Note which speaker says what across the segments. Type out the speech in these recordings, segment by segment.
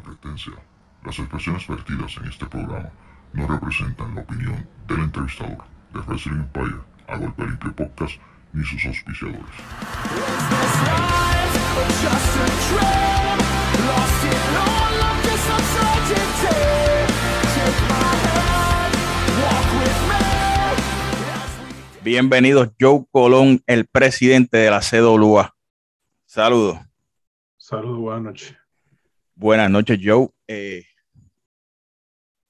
Speaker 1: advertencia. Las expresiones vertidas en este programa no representan la opinión del entrevistador de Wrestling Empire, a Golpe Limpio Podcast, ni sus auspiciadores.
Speaker 2: Bienvenidos, Joe Colón, el presidente de la CWA. Saludos.
Speaker 3: Saludos, buenas noches.
Speaker 2: Buenas noches, Joe. Eh,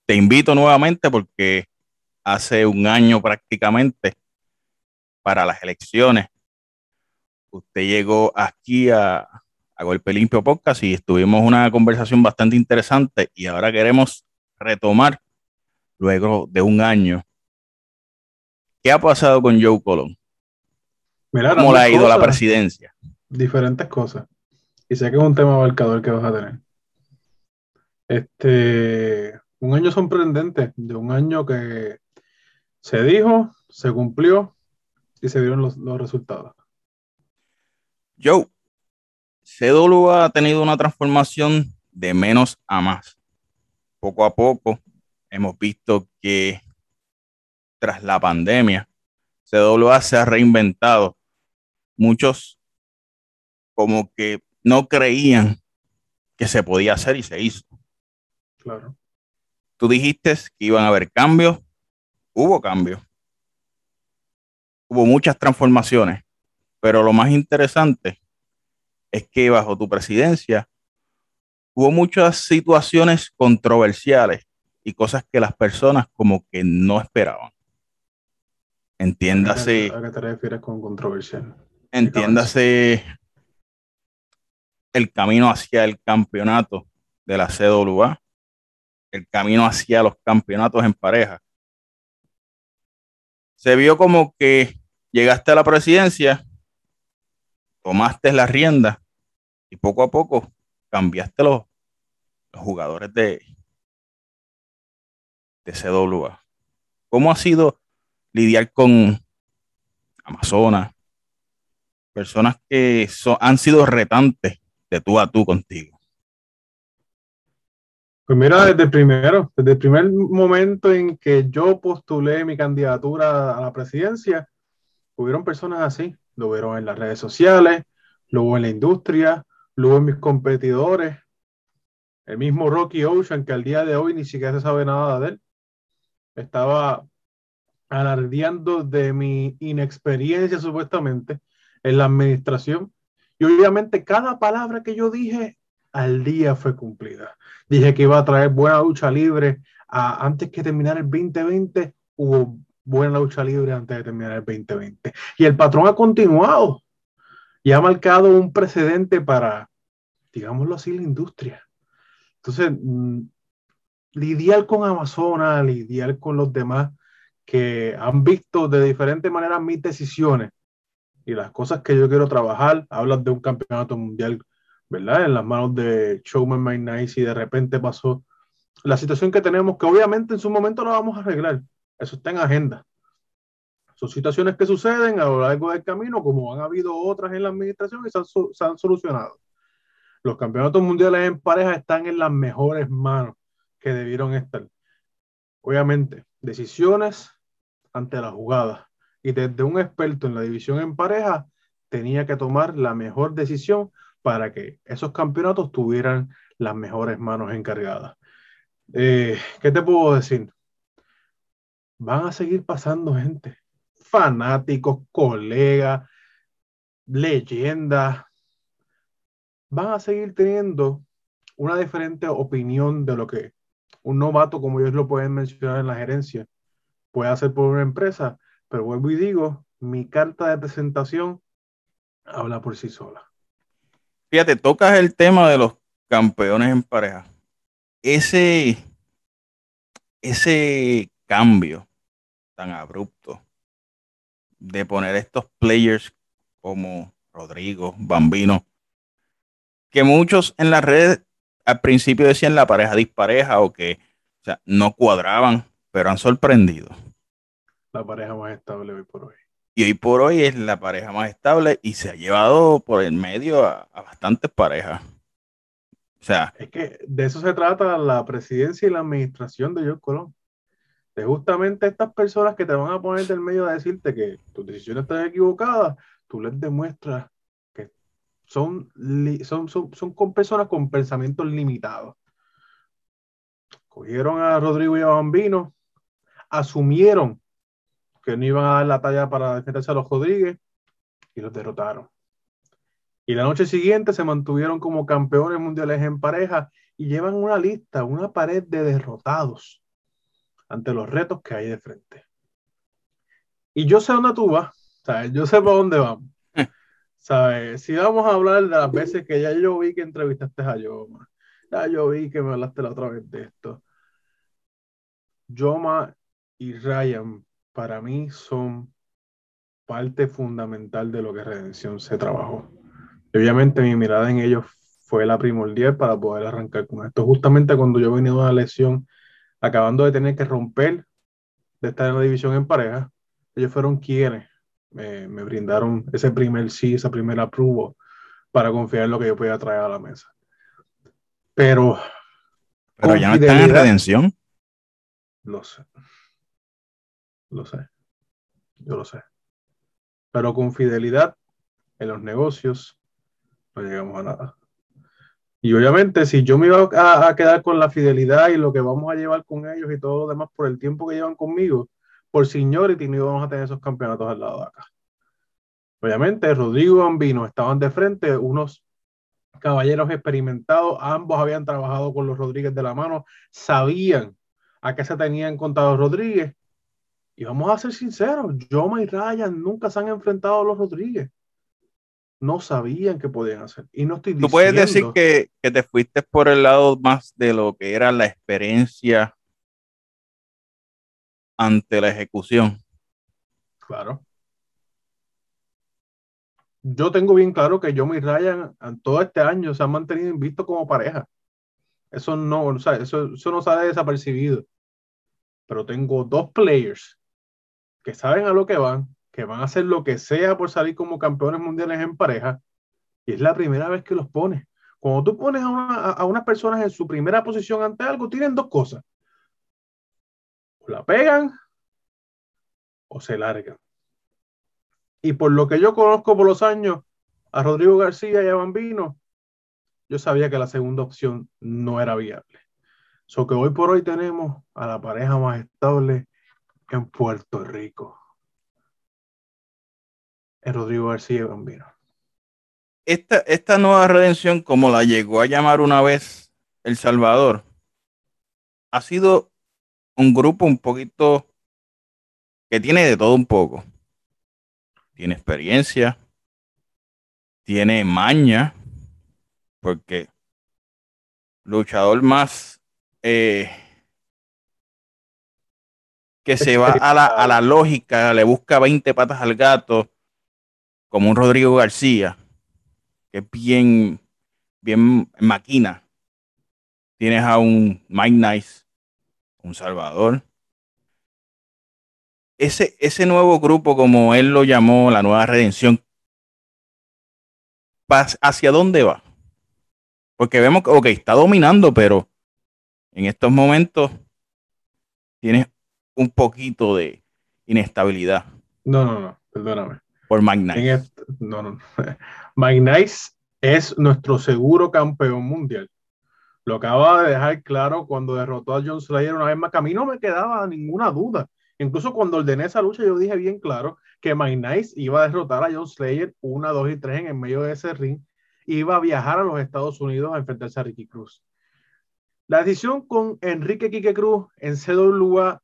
Speaker 2: te invito nuevamente porque hace un año prácticamente para las elecciones, usted llegó aquí a, a Golpe Limpio Podcast y estuvimos una conversación bastante interesante y ahora queremos retomar luego de un año ¿Qué ha pasado con Joe Colón? ¿Cómo le ha ido la presidencia?
Speaker 3: Diferentes cosas. Y sé que es un tema abarcador que vas a tener. Este, un año sorprendente, de un año que se dijo, se cumplió y se dieron los, los resultados.
Speaker 2: Joe, CW ha tenido una transformación de menos a más. Poco a poco hemos visto que tras la pandemia, CWA se ha reinventado. Muchos como que no creían que se podía hacer y se hizo.
Speaker 3: Claro.
Speaker 2: Tú dijiste que iban a haber cambios, hubo cambios, hubo muchas transformaciones, pero lo más interesante es que bajo tu presidencia hubo muchas situaciones controversiales y cosas que las personas como que no esperaban. Entiéndase.
Speaker 3: ¿A qué te refieres con controversial?
Speaker 2: Entiéndase el camino hacia el campeonato de la CWA, el camino hacia los campeonatos en pareja. Se vio como que llegaste a la presidencia, tomaste la rienda y poco a poco cambiaste los, los jugadores de, de CWA. ¿Cómo ha sido lidiar con Amazonas, personas que han sido retantes de tú a tú contigo?
Speaker 3: Pues mira, desde el primero, desde el primer momento en que yo postulé mi candidatura a la presidencia, hubieron personas así, lo vieron en las redes sociales, lo hubo en la industria, lo hubo en mis competidores, el mismo Rocky Ocean, que al día de hoy ni siquiera se sabe nada de él, estaba alardeando de mi inexperiencia supuestamente en la administración. Y obviamente cada palabra que yo dije al día fue cumplida. Dije que iba a traer buena lucha libre antes que terminar el 2020, hubo buena lucha libre antes de terminar el 2020. Y el patrón ha continuado y ha marcado un precedente para, digámoslo así, la industria. Entonces, mm, lidiar con Amazonas, lidiar con los demás que han visto de diferentes maneras mis decisiones y las cosas que yo quiero trabajar. Hablas de un campeonato mundial, ¿verdad? En las manos de Showman My Nice y de repente pasó la situación que tenemos, que obviamente en su momento la vamos a arreglar. Eso está en agenda. Son situaciones que suceden a lo largo del camino, como han habido otras en la administración y se han, se han solucionado. Los campeonatos mundiales en pareja están en las mejores manos que debieron estar. Obviamente, decisiones ante la jugada. Y desde un experto en la división en pareja, tenía que tomar la mejor decisión para que esos campeonatos tuvieran las mejores manos encargadas. Eh, ¿Qué te puedo decir? Van a seguir pasando gente, fanáticos, colegas, leyendas, van a seguir teniendo una diferente opinión de lo que un novato, como ellos lo pueden mencionar en la gerencia, puede hacer por una empresa, pero vuelvo y digo, mi carta de presentación habla por sí sola.
Speaker 2: Fíjate, tocas el tema de los campeones en pareja. Ese, ese cambio tan abrupto de poner estos players como Rodrigo, Bambino, que muchos en las redes al principio decían la pareja dispareja o que no cuadraban pero han sorprendido.
Speaker 3: La pareja más estable hoy por hoy.
Speaker 2: Y hoy por hoy es la pareja más estable y se ha llevado por el medio a, bastantes parejas. O sea,
Speaker 3: Es que de eso se trata la presidencia y la administración de George Colón. De justamente estas personas que te van a poner del medio a decirte que tus decisiones están equivocadas, tú les demuestras que son, son, son, son personas con pensamientos limitados. Cogieron a Rodrigo y a Bambino, asumieron que no iban a dar la talla para defenderse a los Rodríguez y los derrotaron. Y la noche siguiente se mantuvieron como campeones mundiales en pareja y llevan una lista, una pared de derrotados ante los retos que hay de frente. Y yo sé dónde tú vas, ¿sabes? Yo sé para dónde vamos. ¿Sabes? Si vamos a hablar de las veces que ya yo vi que entrevistaste a Yoma, ya yo vi que me hablaste la otra vez de esto. Yoma y Ryan para mí son parte fundamental de lo que Redención se trabajó. Obviamente mi mirada en ellos fue la primordial para poder arrancar con esto. Justamente cuando yo venía de una lesión, acabando de tener que romper, de estar en la división en pareja, ellos fueron quienes me, me brindaron ese primer sí, esa primera approval para confiar en lo que yo podía traer a la mesa. Pero
Speaker 2: pero ya no están en redención.
Speaker 3: Lo sé. Lo sé. Yo lo sé. Pero con fidelidad en los negocios no llegamos a nada. Y obviamente, si yo me iba a, quedar con la fidelidad y lo que vamos a llevar con ellos y todo lo demás por el tiempo que llevan conmigo, por seniority no íbamos a tener esos campeonatos al lado de acá. Obviamente, Rodrigo y Bambino estaban de frente, unos caballeros experimentados, ambos habían trabajado con los Rodríguez de la mano, sabían a qué se tenían contado Rodríguez. Y vamos a ser sinceros, Joma y Ryan nunca se han enfrentado a los Rodríguez. No sabían qué podían hacer. Y no estoy
Speaker 2: Tú puedes decir
Speaker 3: diciendo-
Speaker 2: que, que te fuiste por el lado más de lo que era la experiencia ante la ejecución.
Speaker 3: Claro. Yo tengo bien claro que yo y Ryan todo este año se han mantenido invictos como pareja. Eso no, o sea, eso, eso no sale desapercibido. Pero tengo dos players que saben a lo que van, que van a hacer lo que sea por salir como campeones mundiales en pareja. Y es la primera vez que los pones. Cuando tú pones a, una, a- unas personas en su primera posición ante algo, tienen dos cosas. O la pegan o se largan. Y por lo que yo conozco por los años, a Rodrigo García y a Bambino, yo sabía que la segunda opción no era viable. So que hoy por hoy tenemos a la pareja más estable en Puerto Rico. En Rodrigo García y Bambino.
Speaker 2: Esta, esta nueva redención, como la llegó a llamar una vez El Salvador, ha sido un grupo un poquito que tiene de todo un poco. Tiene experiencia, tiene maña, porque luchador más eh, que se va a la, a la lógica, le busca 20 patas al gato, como un Rodrigo García, que es bien, bien máquina. Tienes a un Mike Nice, un Salvador. Ese, ese nuevo grupo, como él lo llamó, la nueva redención, ¿hacia dónde va? Porque vemos que, ok, está dominando, pero en estos momentos tienes un poquito de inestabilidad
Speaker 3: No, no, no, perdóname.
Speaker 2: por Mike Nice.
Speaker 3: este- no, no. Mike Nice es nuestro seguro campeón mundial. Lo acaba de dejar claro cuando derrotó a John Slayer una vez más, que a mí no me quedaba ninguna duda. Incluso cuando ordené esa lucha, yo dije bien claro que Mike Nice iba a derrotar a John Slayer una, dos y tres en el medio de ese ring. Iba a viajar a los Estados Unidos a enfrentarse a Ricky Cruz. La decisión con Enrique Quique Cruz en CWA,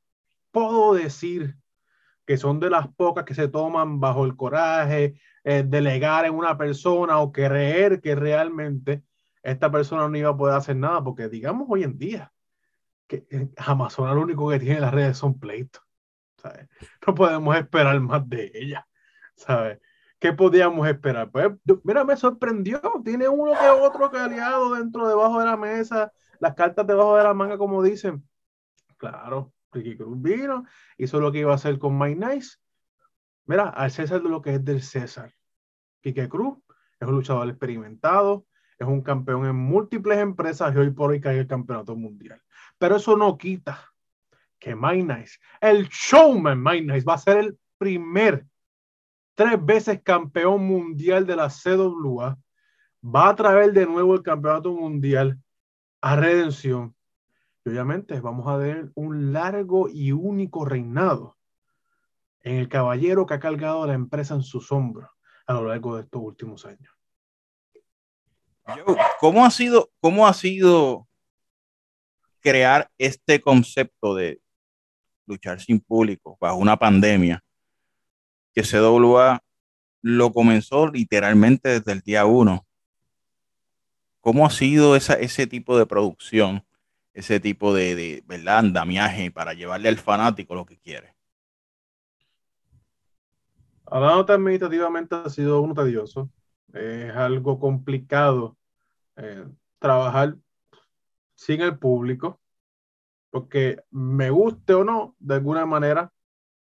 Speaker 3: puedo decir que son de las pocas que se toman bajo el coraje, eh, delegar en una persona o creer que realmente esta persona no iba a poder hacer nada, porque digamos hoy en día que eh, Amazon lo único que tiene en las redes son pleitos. No podemos esperar más de ella. ¿sabes? ¿Qué podíamos esperar? Pues, mira, me sorprendió. Tiene uno que otro que aliado dentro, debajo de la mesa, las cartas debajo de la manga, como dicen. Claro, Ricky Cruz vino, hizo lo que iba a hacer con Mike Nice. Mira, al César de lo que es del César. Quique Cruz es un luchador experimentado, es un campeón en múltiples empresas y hoy por hoy cae el campeonato mundial. Pero eso no quita que Mike Nice, el showman Mike Nice, va a ser el primer tres veces campeón mundial de la CWA. Va a traer de nuevo el campeonato mundial a redención. Obviamente vamos a ver un largo y único reinado en el caballero que ha cargado la empresa en sus hombros a lo largo de estos últimos años.
Speaker 2: ¿Cómo ha sido, cómo ha sido crear este concepto de luchar sin público bajo una pandemia? Que CWA lo comenzó literalmente desde el día uno. ¿Cómo ha sido esa, ese tipo de producción, ese tipo de, ¿verdad? andamiaje para llevarle al fanático lo que quiere?
Speaker 3: Hablando administrativamente ha sido uno tedioso. Es algo complicado eh, trabajar sin el público, porque me guste o no, de alguna manera,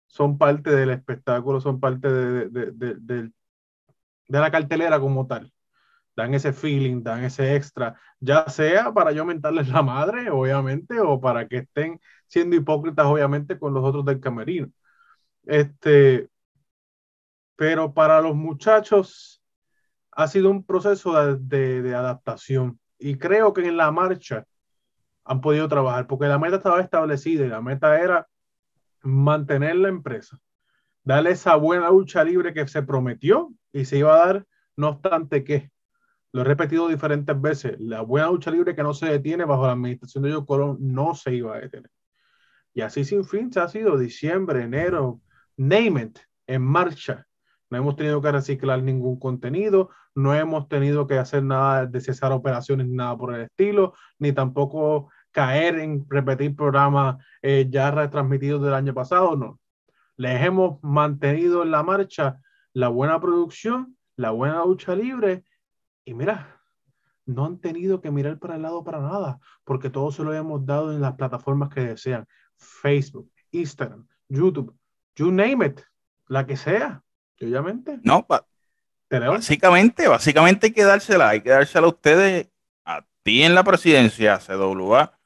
Speaker 3: son parte del espectáculo, son parte de, de, de, de, la cartelera como tal. Dan ese feeling, dan ese extra, ya sea para yo mentarles la madre, obviamente, o para que estén siendo hipócritas, obviamente, con los otros del camerino. Este, pero para los muchachos ha sido un proceso de, de, adaptación y creo que en la marcha han podido trabajar porque la meta estaba establecida y la meta era mantener la empresa, darle esa buena lucha libre que se prometió y se iba a dar, no obstante que, lo he repetido diferentes veces, la buena lucha libre que no se detiene bajo la administración de Joe Colón no se iba a detener. Y así sin fin se ha sido diciembre, enero, name it, en marcha no hemos tenido que reciclar ningún contenido, no hemos tenido que hacer nada de cesar operaciones, nada por el estilo, ni tampoco caer en repetir programas eh, ya retransmitidos del año pasado, no. Les hemos mantenido en la marcha la buena producción, la buena lucha libre, y mira, no han tenido que mirar para el lado para nada, porque todo se lo hemos dado en las plataformas que desean, Facebook, Instagram, YouTube, you name it, la que sea. Obviamente.
Speaker 2: No, básicamente, básicamente hay que dársela, hay que dársela a ustedes, a ti en la presidencia, CWA,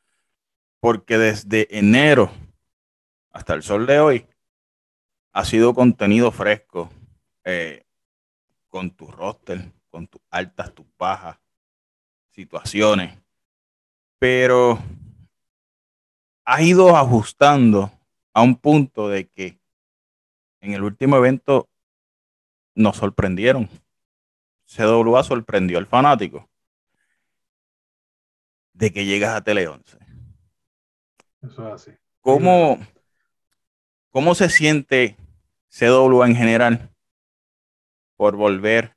Speaker 2: porque desde enero hasta el sol de hoy ha sido contenido fresco eh, con tu roster, con tus altas, tus bajas, situaciones, pero ha ido ajustando a un punto de que en el último evento nos sorprendieron. CWA sorprendió al fanático de que llegas a Tele 11.
Speaker 3: Eso es así.
Speaker 2: ¿Cómo, ¿Cómo se siente CWA en general por volver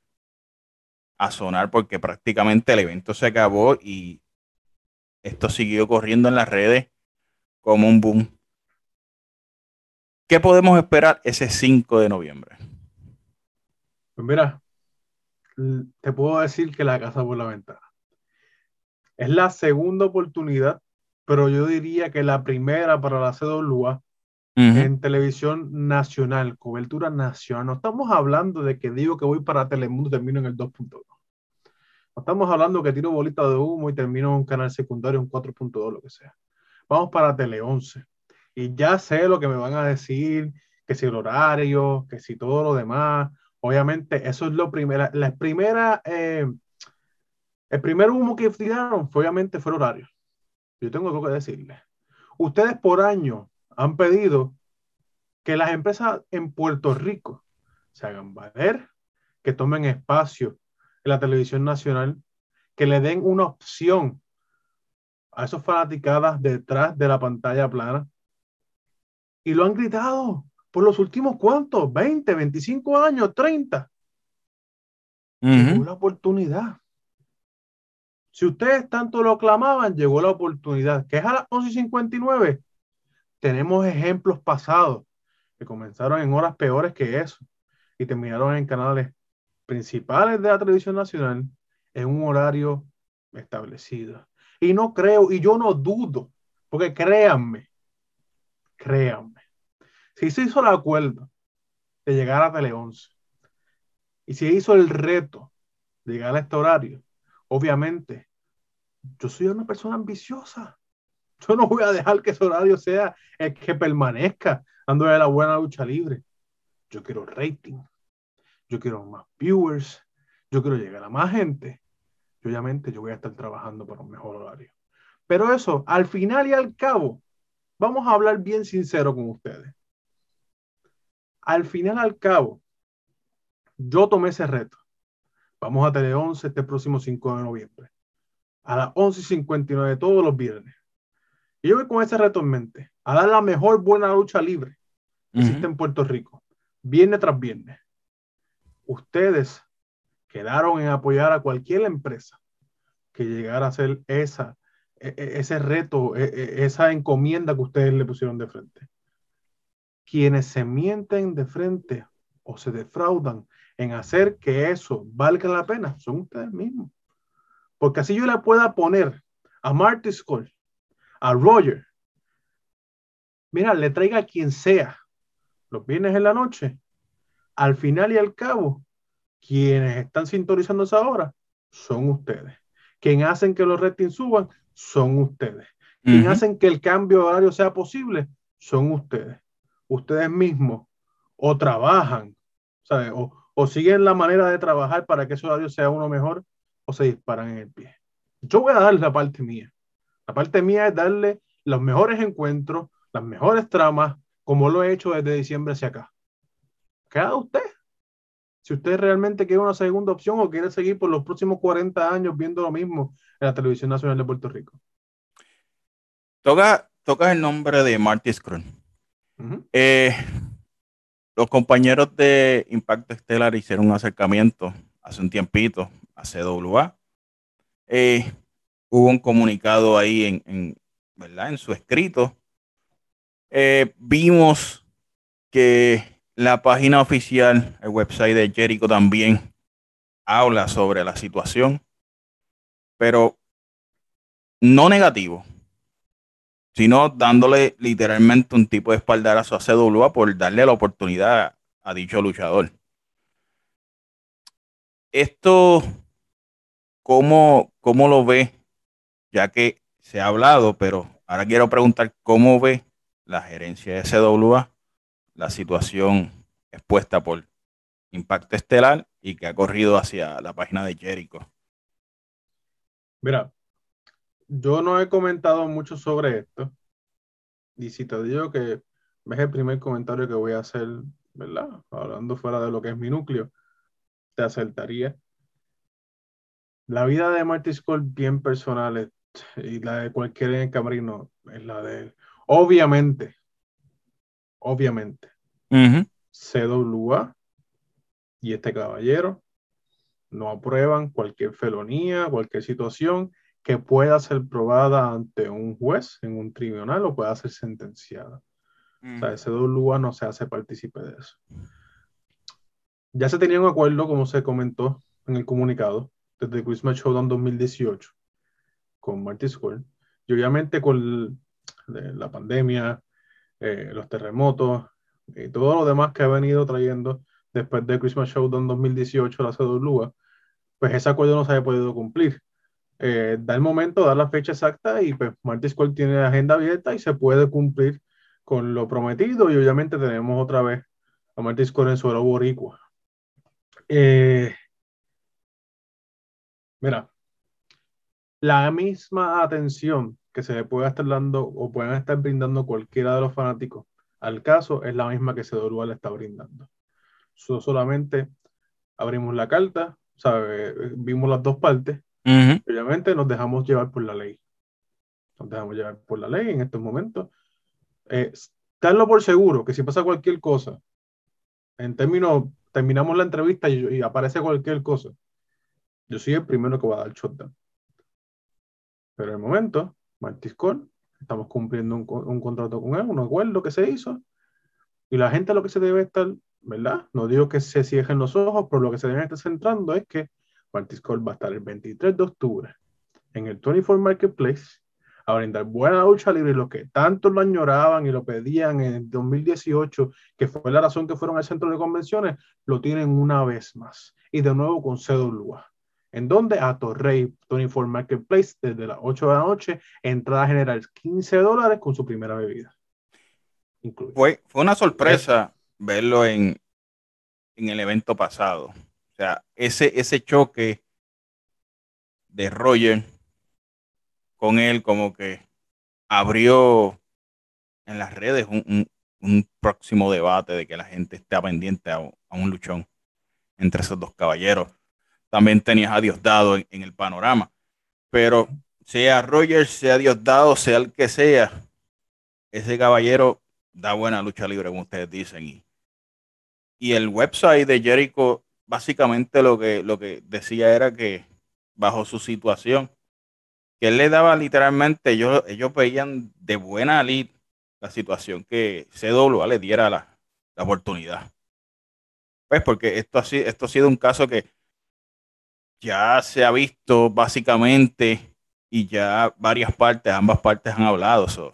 Speaker 2: a sonar? Porque prácticamente el evento se acabó y esto siguió corriendo en las redes como un boom. ¿Qué podemos esperar ese 5 de noviembre?
Speaker 3: Pues mira, te puedo decir que la casa por la ventana. Es la segunda oportunidad, pero yo diría que la primera para la CWA en televisión nacional, cobertura nacional. No estamos hablando de que digo que voy para Telemundo y termino en el 2.2. No estamos hablando que tiro bolita de humo y termino en un canal secundario en 4.2, lo que sea. Vamos para Tele 11. Y ya sé lo que me van a decir, que si el horario, que si todo lo demás. Obviamente, eso es lo primero. La primera, eh, el primer humo que tiraron fue, obviamente fue el horario. Yo tengo algo que decirles. Ustedes por año han pedido que las empresas en Puerto Rico se hagan valer, que tomen espacio en la televisión nacional, que le den una opción a esos fanaticadas detrás de la pantalla plana. Y lo han gritado por los últimos cuantos, 20, 25 años, 30. Llegó la oportunidad. Si ustedes tanto lo clamaban, llegó la oportunidad. Que es a las 11.59. Tenemos ejemplos pasados que comenzaron en horas peores que eso y terminaron en canales principales de la televisión nacional en un horario establecido. Y no creo, y yo no dudo, porque créanme, créanme, si se hizo el acuerdo de llegar a Tele 11 y si hizo el reto de llegar a este horario, obviamente, yo soy una persona ambiciosa. Yo no voy a dejar que ese horario sea el que permanezca dándole la buena lucha libre. Yo quiero rating. Yo quiero más viewers. Yo quiero llegar a más gente. Y obviamente yo voy a estar trabajando para un mejor horario. Pero eso, al final y al cabo, vamos a hablar bien sincero con ustedes. Al final y al cabo, yo tomé ese reto. Vamos a tener 11 este próximo 5 de noviembre. A las 11.59 todos los viernes. Y yo voy con ese reto en mente. A dar la mejor buena lucha libre que existe en Puerto Rico. Viernes tras viernes. Ustedes quedaron en apoyar a cualquier empresa que llegara a hacer esa, e, e, ese reto, e, esa encomienda que ustedes le pusieron de frente. Quienes se mienten de frente o se defraudan en hacer que eso valga la pena son ustedes mismos. Porque así yo le pueda poner a Marty Skull, a Roger, mira, le traiga a quien sea los viernes en la noche, al final y al cabo, quienes están sintonizando esa hora son ustedes. Quien hacen que los ratings suban son ustedes. Quien hacen que el cambio de horario sea posible son ustedes. Ustedes mismos o trabajan, O, o siguen la manera de trabajar para que ese horario sea uno mejor o se disparan en el pie. Yo voy a darle la parte mía. La parte mía es darle los mejores encuentros, las mejores tramas, como lo he hecho desde diciembre hacia acá. Queda usted. Si usted realmente quiere una segunda opción o quiere seguir por los próximos 40 años viendo lo mismo en la televisión nacional de Puerto Rico.
Speaker 2: Toca, toca el nombre de Marty Scrum. Eh, los compañeros de Impacto Estelar hicieron un acercamiento hace un tiempito a CWA. Eh, hubo un comunicado ahí en, ¿verdad? en su escrito. Eh, vimos que la página oficial, el website de Jericho también habla sobre la situación, pero no negativo, sino dándole literalmente un tipo de espaldarazo a CWA por darle la oportunidad a dicho luchador. Esto, ¿cómo, cómo lo ve? Ya que se ha hablado, pero ahora quiero preguntar cómo ve la gerencia de CWA la situación expuesta por Impacto Estelar y que ha corrido hacia la página de Jericho.
Speaker 3: Mira, yo no he comentado mucho sobre esto. Y si te digo que es el primer comentario que voy a hacer, ¿verdad? Hablando fuera de lo que es mi núcleo, te acertaría. La vida de Marty Scott bien personal y la de cualquier en el camerino es la de él. Obviamente, obviamente, CWA y este caballero no aprueban cualquier felonía, cualquier situación que pueda ser probada ante un juez en un tribunal o pueda ser sentenciada. O sea, CWA no se hace partícipe de eso. Ya se tenía un acuerdo, como se comentó en el comunicado, desde Christmas Showdown 2018 con Marty School. Y obviamente con la pandemia, eh, los terremotos y todo lo demás que ha venido trayendo después de Christmas Showdown 2018 la CWA, pues ese acuerdo no se ha podido cumplir. Eh, da el momento, da la fecha exacta y pues Marty School tiene la agenda abierta y se puede cumplir con lo prometido y obviamente tenemos otra vez a Marty School en suelo boricua. Eh, mira, la misma atención que se le pueda estar dando o puedan estar brindando cualquiera de los fanáticos al caso es la misma que Cedorúa le está brindando. solamente abrimos la carta, ¿sabe? vimos las dos partes, obviamente nos dejamos llevar por la ley. Nos dejamos llevar por la ley en estos momentos. Eh, por seguro que si pasa cualquier cosa, en términos, terminamos la entrevista y, aparece cualquier cosa, yo soy el primero que va a dar shutdown. Pero en el momento, Martiscon, estamos cumpliendo un, un, contrato con él, un acuerdo que se hizo, y la gente lo que se debe estar, ¿verdad? No digo que se cierren los ojos, pero lo que se debe estar centrando es que Martiscon va a estar el 23 de octubre en el 24 Marketplace a brindar buena lucha libre, lo que tanto lo añoraban y lo pedían en 2018, que fue la razón que fueron al centro de convenciones, lo tienen una vez más. Y de nuevo con CWA. ¿En dónde? A Torrey, Tony Ford Marketplace, desde las 8 de la noche, entrada general 15 dólares con su primera bebida.
Speaker 2: Fue, fue una sorpresa verlo en, en el evento pasado. O sea, ese, ese choque de Roger con él como que abrió en las redes un, próximo debate de que la gente esté pendiente a, un luchón entre esos dos caballeros. También tenías a Diosdado en, en el panorama. Pero sea Roger, sea Diosdado, sea el que sea, ese caballero da buena lucha libre, como ustedes dicen. Y, y el website de Jericho, básicamente lo que, lo que decía era que bajo su situación, que él le daba literalmente, ellos, ellos veían de buena lid la situación que CWA le diera la, la oportunidad. Pues porque esto ha, esto ha sido un caso que ya se ha visto básicamente y ya varias partes, ambas partes han hablado. So,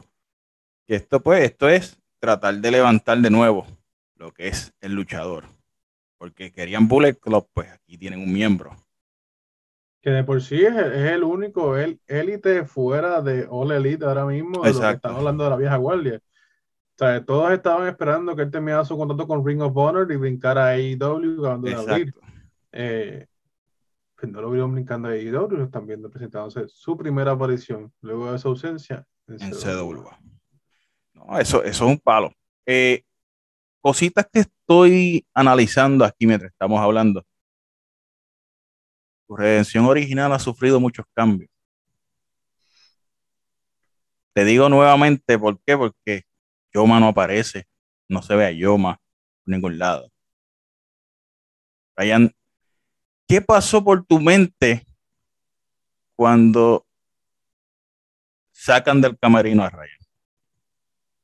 Speaker 2: esto pues, esto es tratar de levantar de nuevo lo que es el luchador. Porque querían Bullet Club, pues aquí tienen un miembro
Speaker 3: que de por sí es, el único el élite fuera de All Elite ahora mismo, de lo que estamos hablando de la vieja guardia. O sea, todos estaban esperando que él terminara su contrato con Ring of Honor y brincara a AEW cuando abrir. Eh, pues no lo vieron brincando a AEW, están viendo presentándose su primera aparición luego de su ausencia
Speaker 2: en, CW. No, eso, eso es un palo. Eh, cositas que estoy analizando aquí mientras estamos hablando. Tu redención original ha sufrido muchos cambios. Te digo nuevamente, ¿por qué? Porque Yoma no aparece, no se ve a Yoma por ningún lado. Ryan, ¿qué pasó por tu mente cuando sacan del camerino a Ryan?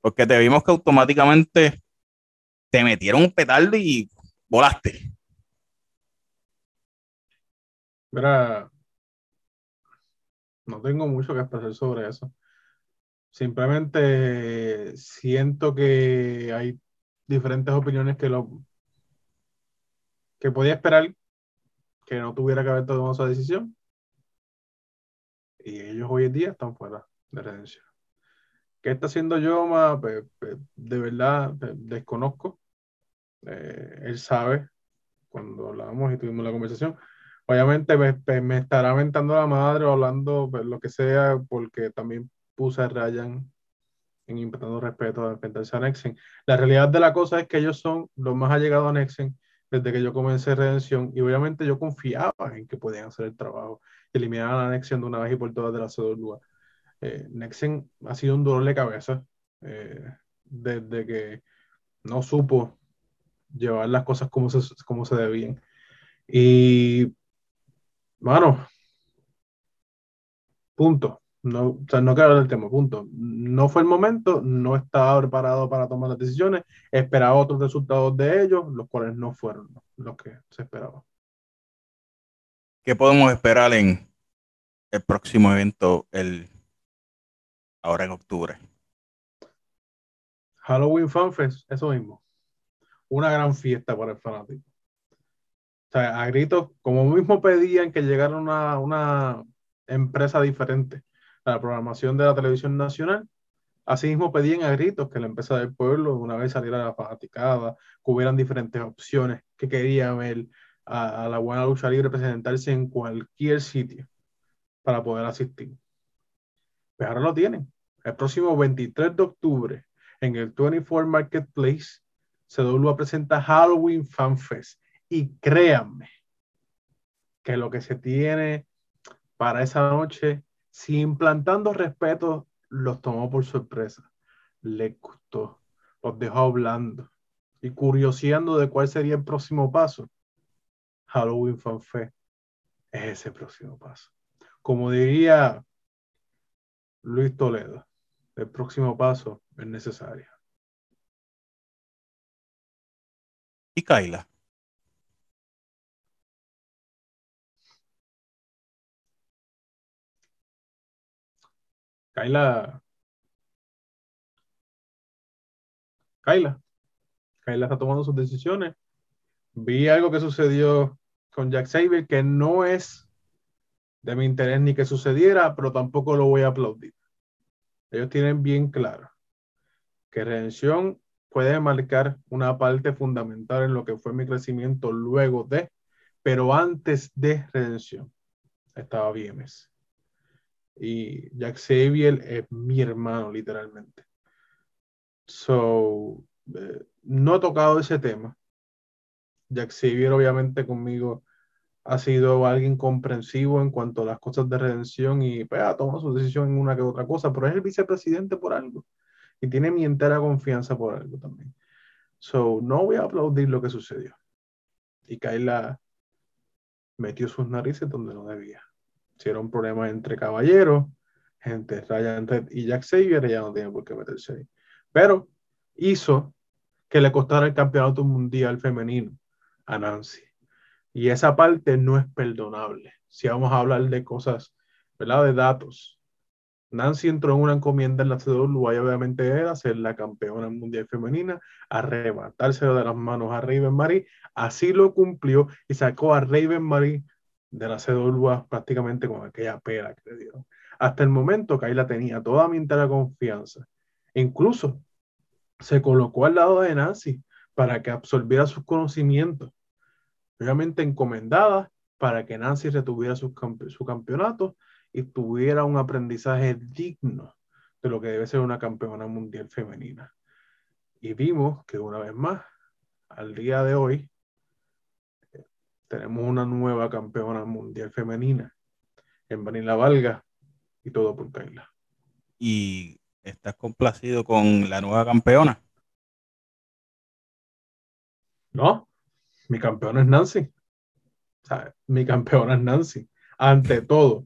Speaker 2: Porque te vimos que automáticamente te metieron un petardo y volaste.
Speaker 3: Mira, no tengo mucho que expresar sobre eso. Simplemente siento que hay diferentes opiniones que lo que podía esperar que no tuviera que haber tomado esa decisión. Y ellos hoy en día están fuera de redención. ¿Qué está haciendo Yoma? Pues, pues, de verdad pues, desconozco. Eh, él sabe cuando hablábamos y tuvimos la conversación Obviamente me, estará aventando la madre o hablando pues, lo que sea, porque también puse a Ryan en inventando respeto a enfrentarse a Nexen. La realidad de la cosa es que ellos son los más allegados a Nexen desde que yo comencé Redención y obviamente yo confiaba en que podían hacer el trabajo y eliminar a Nexen de una vez y por todas de la CWA. Eh, Nexen ha sido un dolor de cabeza eh, desde que no supo llevar las cosas como se, como se debían. Y Mano, punto. No, o sea, no hablar del tema, punto. No fue el momento, no estaba preparado para tomar las decisiones, esperaba otros resultados de ellos, los cuales no fueron los que se esperaba.
Speaker 2: ¿Qué podemos esperar en el próximo evento, el ahora en octubre?
Speaker 3: Halloween Fanfest, eso mismo. Una gran fiesta para el fanático sea, a gritos, como mismo pedían que llegara una, una empresa diferente a la programación de la televisión nacional, así mismo pedían a gritos que la empresa del pueblo, una vez saliera la fanaticada, que hubieran diferentes opciones, que querían ver a, la buena lucha libre presentarse en cualquier sitio para poder asistir. Pues ahora lo tienen. El próximo 23 de octubre, en el 24 Marketplace, CW presenta Halloween Fan Fest y créanme que lo que se tiene para esa noche, si implantando respeto, los tomó por sorpresa. Les gustó, los dejó hablando y curioseando de cuál sería el próximo paso. Halloween Fanfe es ese próximo paso. Como diría Luis Toledo, el próximo paso es necesario.
Speaker 2: ¿Y Kaila?
Speaker 3: Kaila. Kaila. Kaila está tomando sus decisiones. Vi algo que sucedió con Jack Saber que no es de mi interés ni que sucediera, pero tampoco lo voy a aplaudir. Ellos tienen bien claro que redención puede marcar una parte fundamental en lo que fue mi crecimiento luego de, pero antes de redención estaba BMS. Y Jack Xavier es mi hermano, literalmente. So, eh, no he tocado ese tema. Jack Xavier, obviamente, conmigo ha sido alguien comprensivo en cuanto a las cosas de redención y pues, ha tomado su decisión en una que otra cosa, pero es el vicepresidente por algo y tiene mi entera confianza por algo también. So, no voy a aplaudir lo que sucedió. Y Kayla metió sus narices donde no debía. Si era un problema entre caballeros, gente, Ryan Red y Jack Xavier, ella no tiene por qué meterse ahí. Pero hizo que le costara el campeonato mundial femenino a Nancy. Y esa parte no es perdonable. Si vamos a hablar de cosas, ¿verdad? De datos. Nancy entró en una encomienda en la CWA y obviamente era ser la campeona mundial femenina, arrebatárselo de las manos a Raven Marie. Así lo cumplió y sacó a Raven Marie de la CWA prácticamente con aquella pera que le dieron. Hasta el momento, Kayla tenía toda mi entera confianza. Incluso se colocó al lado de Nancy para que absorbiera sus conocimientos. Obviamente encomendada para que Nancy retuviera su, su campeonato y tuviera un aprendizaje digno de lo que debe ser una campeona mundial femenina. Y vimos que una vez más, al día de hoy, tenemos una nueva campeona mundial femenina en Vanilla Valga y todo por Kayla.
Speaker 2: ¿Y estás complacido con la nueva campeona?
Speaker 3: No, mi campeona es Nancy. mi campeona es Nancy. Ante todo,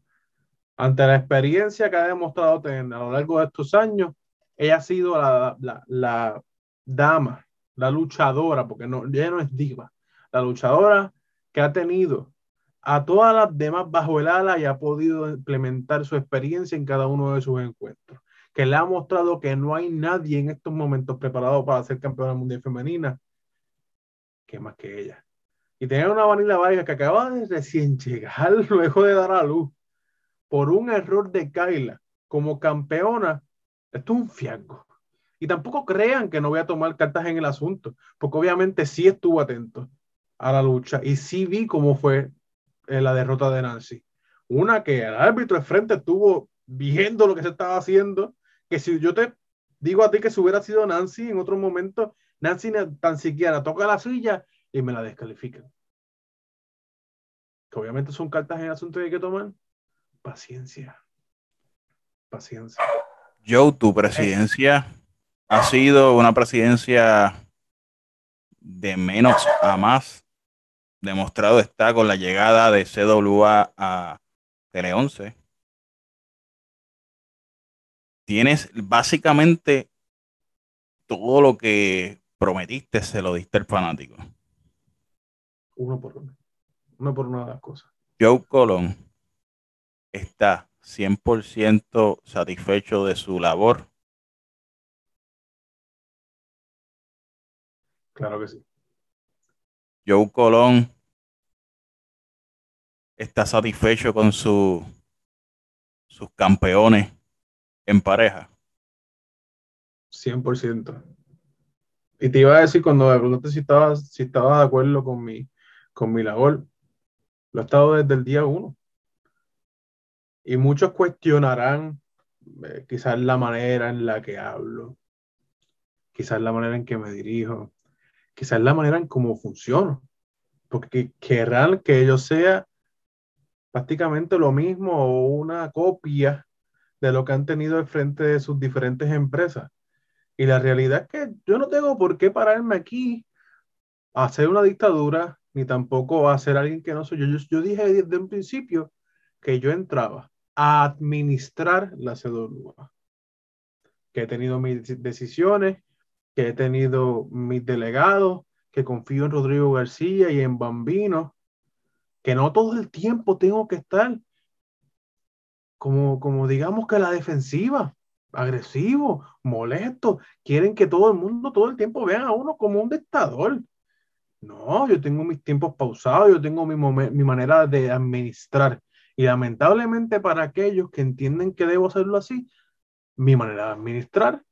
Speaker 3: ante la experiencia que ha demostrado tener a lo largo de estos años, ella ha sido la, la dama, la luchadora, porque no, ella no es diva, la luchadora que ha tenido a todas las demás bajo el ala y ha podido implementar su experiencia en cada uno de sus encuentros, que le ha mostrado que no hay nadie en estos momentos preparado para ser campeona mundial femenina que más que ella. Y tener una Vanilla Vargas que acaba de recién llegar luego de dar a luz por un error de Kyla como campeona, esto es un fiasco. Y tampoco crean que no voy a tomar cartas en el asunto, porque obviamente sí estuvo atento a la lucha y sí vi cómo fue eh, la derrota de Nancy. Una que el árbitro de frente estuvo viendo lo que se estaba haciendo, que si yo te digo a ti que si hubiera sido Nancy en otro momento, Nancy tan siquiera toca la silla y me la descalifican. Que obviamente son cartas en asunto que hay que tomar. Paciencia. Paciencia.
Speaker 2: Joe, tu presidencia ha sido una presidencia de menos a más. Demostrado está con la llegada de CWA a Tele 11. Tienes básicamente todo lo que prometiste, se lo diste al fanático.
Speaker 3: Uno por uno. Uno por una de las cosas.
Speaker 2: Joe Colón está 100% satisfecho de su labor.
Speaker 3: Claro que sí.
Speaker 2: Joe Colón está satisfecho con su, sus campeones en pareja.
Speaker 3: 100%. Y te iba a decir cuando me preguntaste si estaba, si de acuerdo con mi, con mi labor, lo he estado desde el día uno. Y muchos cuestionarán eh, quizás la manera en la que hablo, quizás la manera en que me dirijo, quizás la manera en cómo funciono, porque querrán que yo sea prácticamente lo mismo o una copia de lo que han tenido al frente de sus diferentes empresas. Y la realidad es que yo no tengo por qué pararme aquí a hacer una dictadura, ni tampoco a ser alguien que no soy yo. Yo, dije desde un principio que yo entraba a administrar la CEDOLUA, que he tenido mis decisiones, que he tenido mis delegados, que confío en Rodrigo García y en Bambino, que no todo el tiempo tengo que estar como, como digamos que la defensiva agresivo, molesto, quieren que todo el mundo todo el tiempo vean a uno como un dictador. No, yo tengo mis tiempos pausados, yo tengo mi, mi manera de administrar Y lamentablemente para aquellos que entienden que debo hacerlo así, mi manera de administrar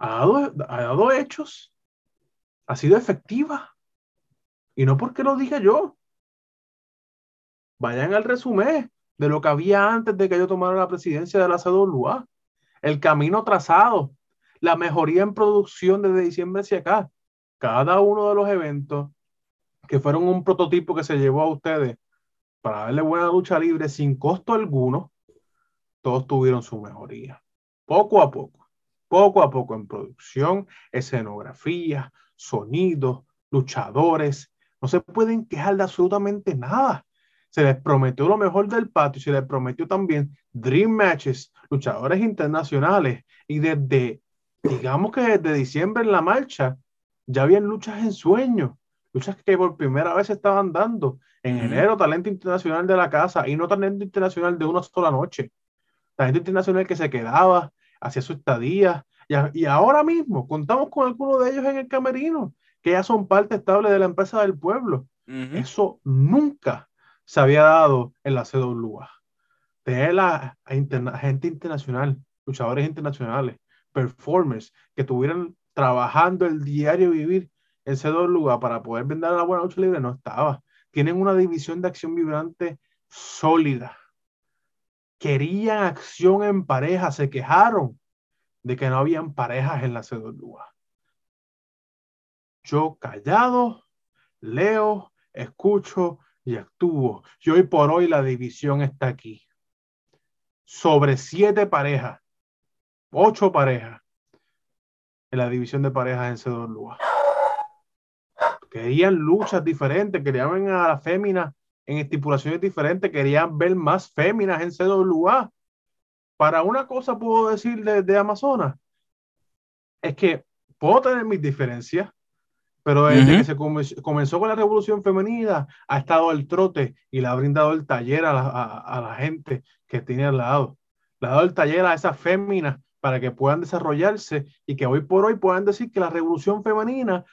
Speaker 3: ha dado, ha dado hechos, ha sido efectiva. Y no porque lo diga yo. Vayan al resumen de lo que había antes de que yo tomara la presidencia de la CWA. El camino trazado, la mejoría en producción desde diciembre hacia acá. Cada uno de los eventos que fueron un prototipo que se llevó a ustedes para darle buena lucha libre sin costo alguno, todos tuvieron su mejoría. Poco a poco, poco a poco en producción, escenografía, sonidos, luchadores. No se pueden quejar de absolutamente nada. Se les prometió lo mejor del patio y se les prometió también Dream Matches, luchadores internacionales. Y desde, digamos que desde diciembre en la marcha, ya habían luchas en sueños luchas que por primera vez se estaban dando. En enero, talento internacional de la casa y no talento internacional de una sola noche. Talento internacional que se quedaba, hacía su estadía. Y, y ahora mismo contamos con algunos de ellos en el camerino, que ya son parte estable de la empresa del pueblo. Eso nunca se había dado en la CWA. Tener la gente internacional, luchadores internacionales, performers que estuvieran trabajando el diario vivir dos lugar para poder vender la buena lucha libre no estaba. Tienen una división de acción vibrante sólida. Querían acción en pareja, se quejaron de que no habían parejas en la lugar. Yo callado, leo, escucho y actúo. Y hoy por hoy la división está aquí. Sobre siete parejas, ocho parejas en la división de parejas en lugar querían luchas diferentes, querían a la fémina en estipulaciones diferentes, querían ver más féminas en CWA. Para una cosa puedo decir de, Amazonas, es que puedo tener mis diferencias, pero desde que se comenzó con la revolución femenina, ha estado el trote y le ha brindado el taller a la, gente que tiene al lado. Le ha dado el taller a esas féminas para que puedan desarrollarse y que hoy por hoy puedan decir que la revolución femenina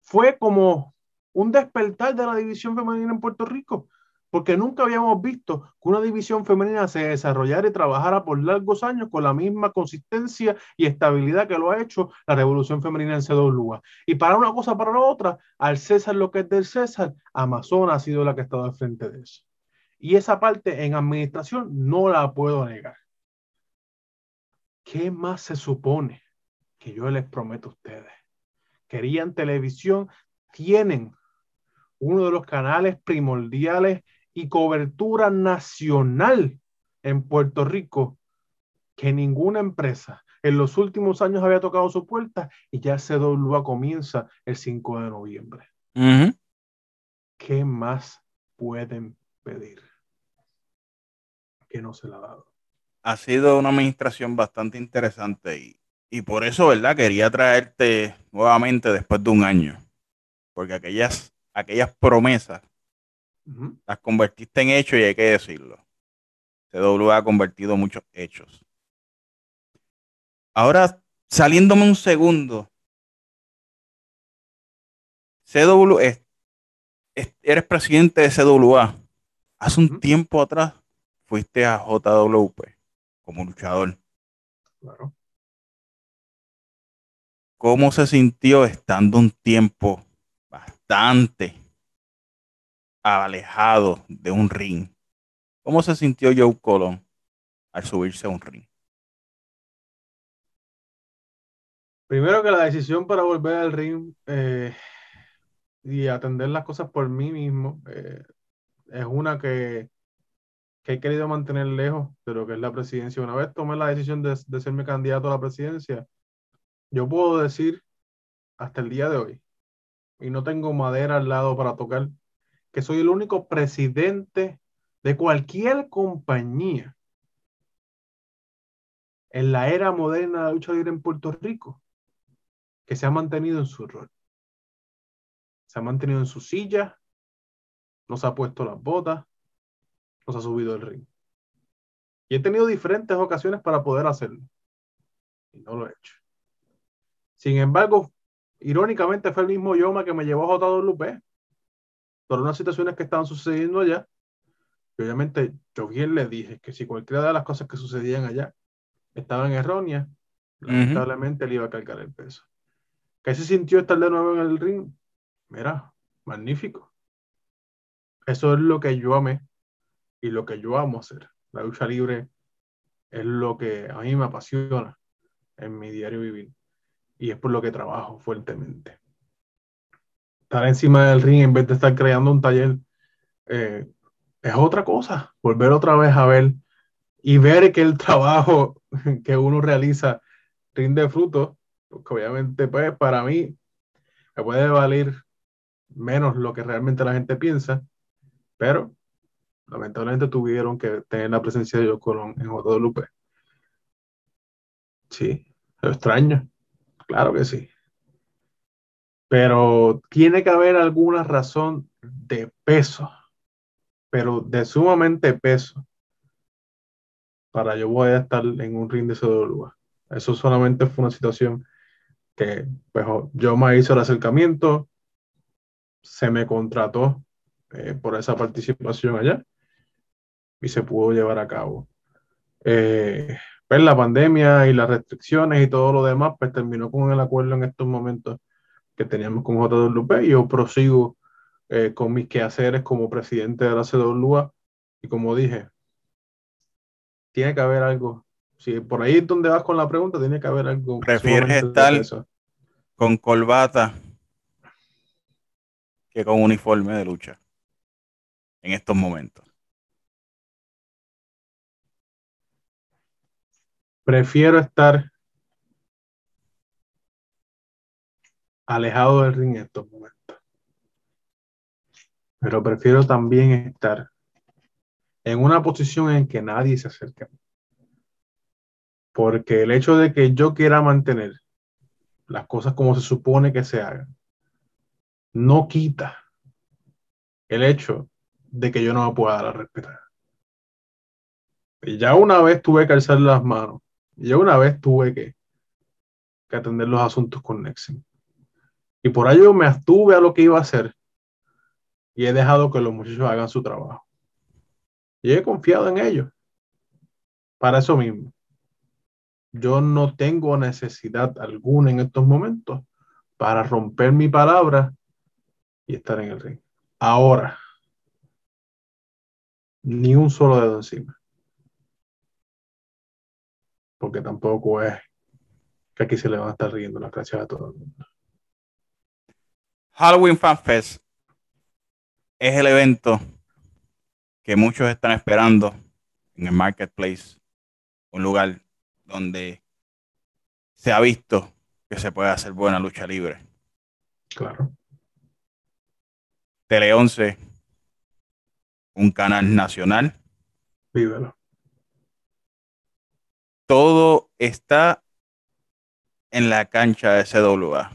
Speaker 3: fue como un despertar de la división femenina en Puerto Rico, porque nunca habíamos visto que una división femenina se desarrollara y trabajara por largos años con la misma consistencia y estabilidad que lo ha hecho la revolución femenina en CWA. Y para una cosa, para la otra, al César lo que es del César, Amazonas ha sido la que ha estado al frente de eso. Y esa parte en administración no la puedo negar. ¿Qué más se supone que yo les prometo a ustedes? querían televisión, tienen uno de los canales primordiales y cobertura nacional en Puerto Rico que ninguna empresa en los últimos años había tocado su puerta y ya CWA comienza el 5 de noviembre. ¿Qué más pueden pedir? Que no se la ha dado.
Speaker 2: Ha sido una administración bastante interesante y y por eso, ¿verdad? Quería traerte nuevamente después de un año. Porque aquellas, aquellas promesas las convertiste en hechos y hay que decirlo. CW ha convertido muchos hechos. Ahora, saliéndome un segundo. CW eres presidente de CWA. Hace un tiempo atrás fuiste a JWP como luchador. Claro. ¿Cómo se sintió estando un tiempo bastante alejado de un ring? ¿Cómo se sintió Joe Colón al subirse a un ring?
Speaker 3: Primero que la decisión para volver al ring eh, y atender las cosas por mí mismo eh, es una que, he querido mantener lejos de lo que es la presidencia. Una vez tomé la decisión de, de ser mi candidato a la presidencia, yo puedo decir hasta el día de hoy, y no tengo madera al lado para tocar, que soy el único presidente de cualquier compañía en la era moderna de lucha libre en Puerto Rico que se ha mantenido en su rol. Se ha mantenido en su silla, nos ha puesto las botas, nos ha subido el ring. Y he tenido diferentes ocasiones para poder hacerlo. Y no lo he hecho. Sin embargo, irónicamente fue el mismo Yoma que me llevó a JWP por unas situaciones que estaban sucediendo allá. Y obviamente yo bien le dije que si cualquiera de las cosas que sucedían allá estaban erróneas, lamentablemente le iba a cargar el peso. ¿Qué se sintió estar de nuevo en el ring? Mira, magnífico. Eso es lo que yo amé y lo que yo amo hacer. La lucha libre es lo que a mí me apasiona en mi diario vivir y es por lo que trabajo fuertemente. Estar encima del ring en vez de estar creando un taller eh, es otra cosa. Volver otra vez a ver y ver que el trabajo que uno realiza rinde fruto, porque obviamente pues para mí me puede valer menos lo que realmente la gente piensa, pero lamentablemente tuvieron que tener la presencia de Joe Colón en JWP. Sí, lo extraño, claro que sí. Pero tiene que haber alguna razón de peso, pero de sumamente peso, para yo voy a estar en un ring de CWA. Eso solamente fue una situación que pues, yo me hice el acercamiento, se me contrató eh, por esa participación allá y se pudo llevar a cabo. Eh, pues la pandemia y las restricciones y todo lo demás, pues terminó con el acuerdo en estos momentos que teníamos con JWP y yo prosigo eh, con mis quehaceres como presidente de la CWA y como dije, tiene que haber algo. Si por ahí es donde vas con la pregunta, tiene que haber algo.
Speaker 2: ¿Prefieres estar con corbata que con uniforme de lucha en estos momentos?
Speaker 3: Prefiero estar alejado del ring en estos momentos. Pero prefiero también estar en una posición en que nadie se acerque. Porque el hecho de que yo quiera mantener las cosas como se supone que se hagan, no quita el hecho de que yo no me pueda dar a respetar. Y ya una vez tuve que alzar las manos, ya una vez tuve que, que atender los asuntos con Nexen. Y por ello me abstuve a lo que iba a hacer y he dejado que los muchachos hagan su trabajo. Y he confiado en ellos. Para eso mismo. Yo no tengo necesidad alguna en estos momentos para romper mi palabra y estar en el ring. Ahora, ni un solo dedo encima. Porque tampoco es que aquí se le van a estar riendo las gracias a todo el mundo.
Speaker 2: Halloween Fan Fest es el evento que muchos están esperando en el marketplace, un lugar donde se ha visto que se puede hacer buena lucha libre.
Speaker 3: Claro.
Speaker 2: Tele 11, un canal nacional.
Speaker 3: Vívelo.
Speaker 2: Todo está en la cancha de CWA.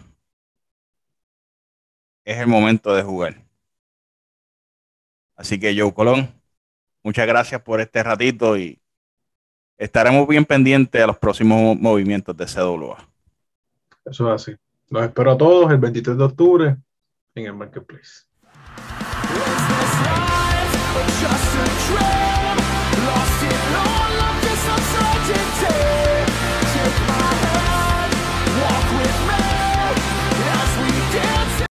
Speaker 2: Es el momento de jugar. Así que Joe Colón, muchas gracias por este ratito y estaremos bien pendientes a los próximos movimientos de CWA.
Speaker 3: Eso es así. Los espero a todos el 23 de octubre en el Marketplace.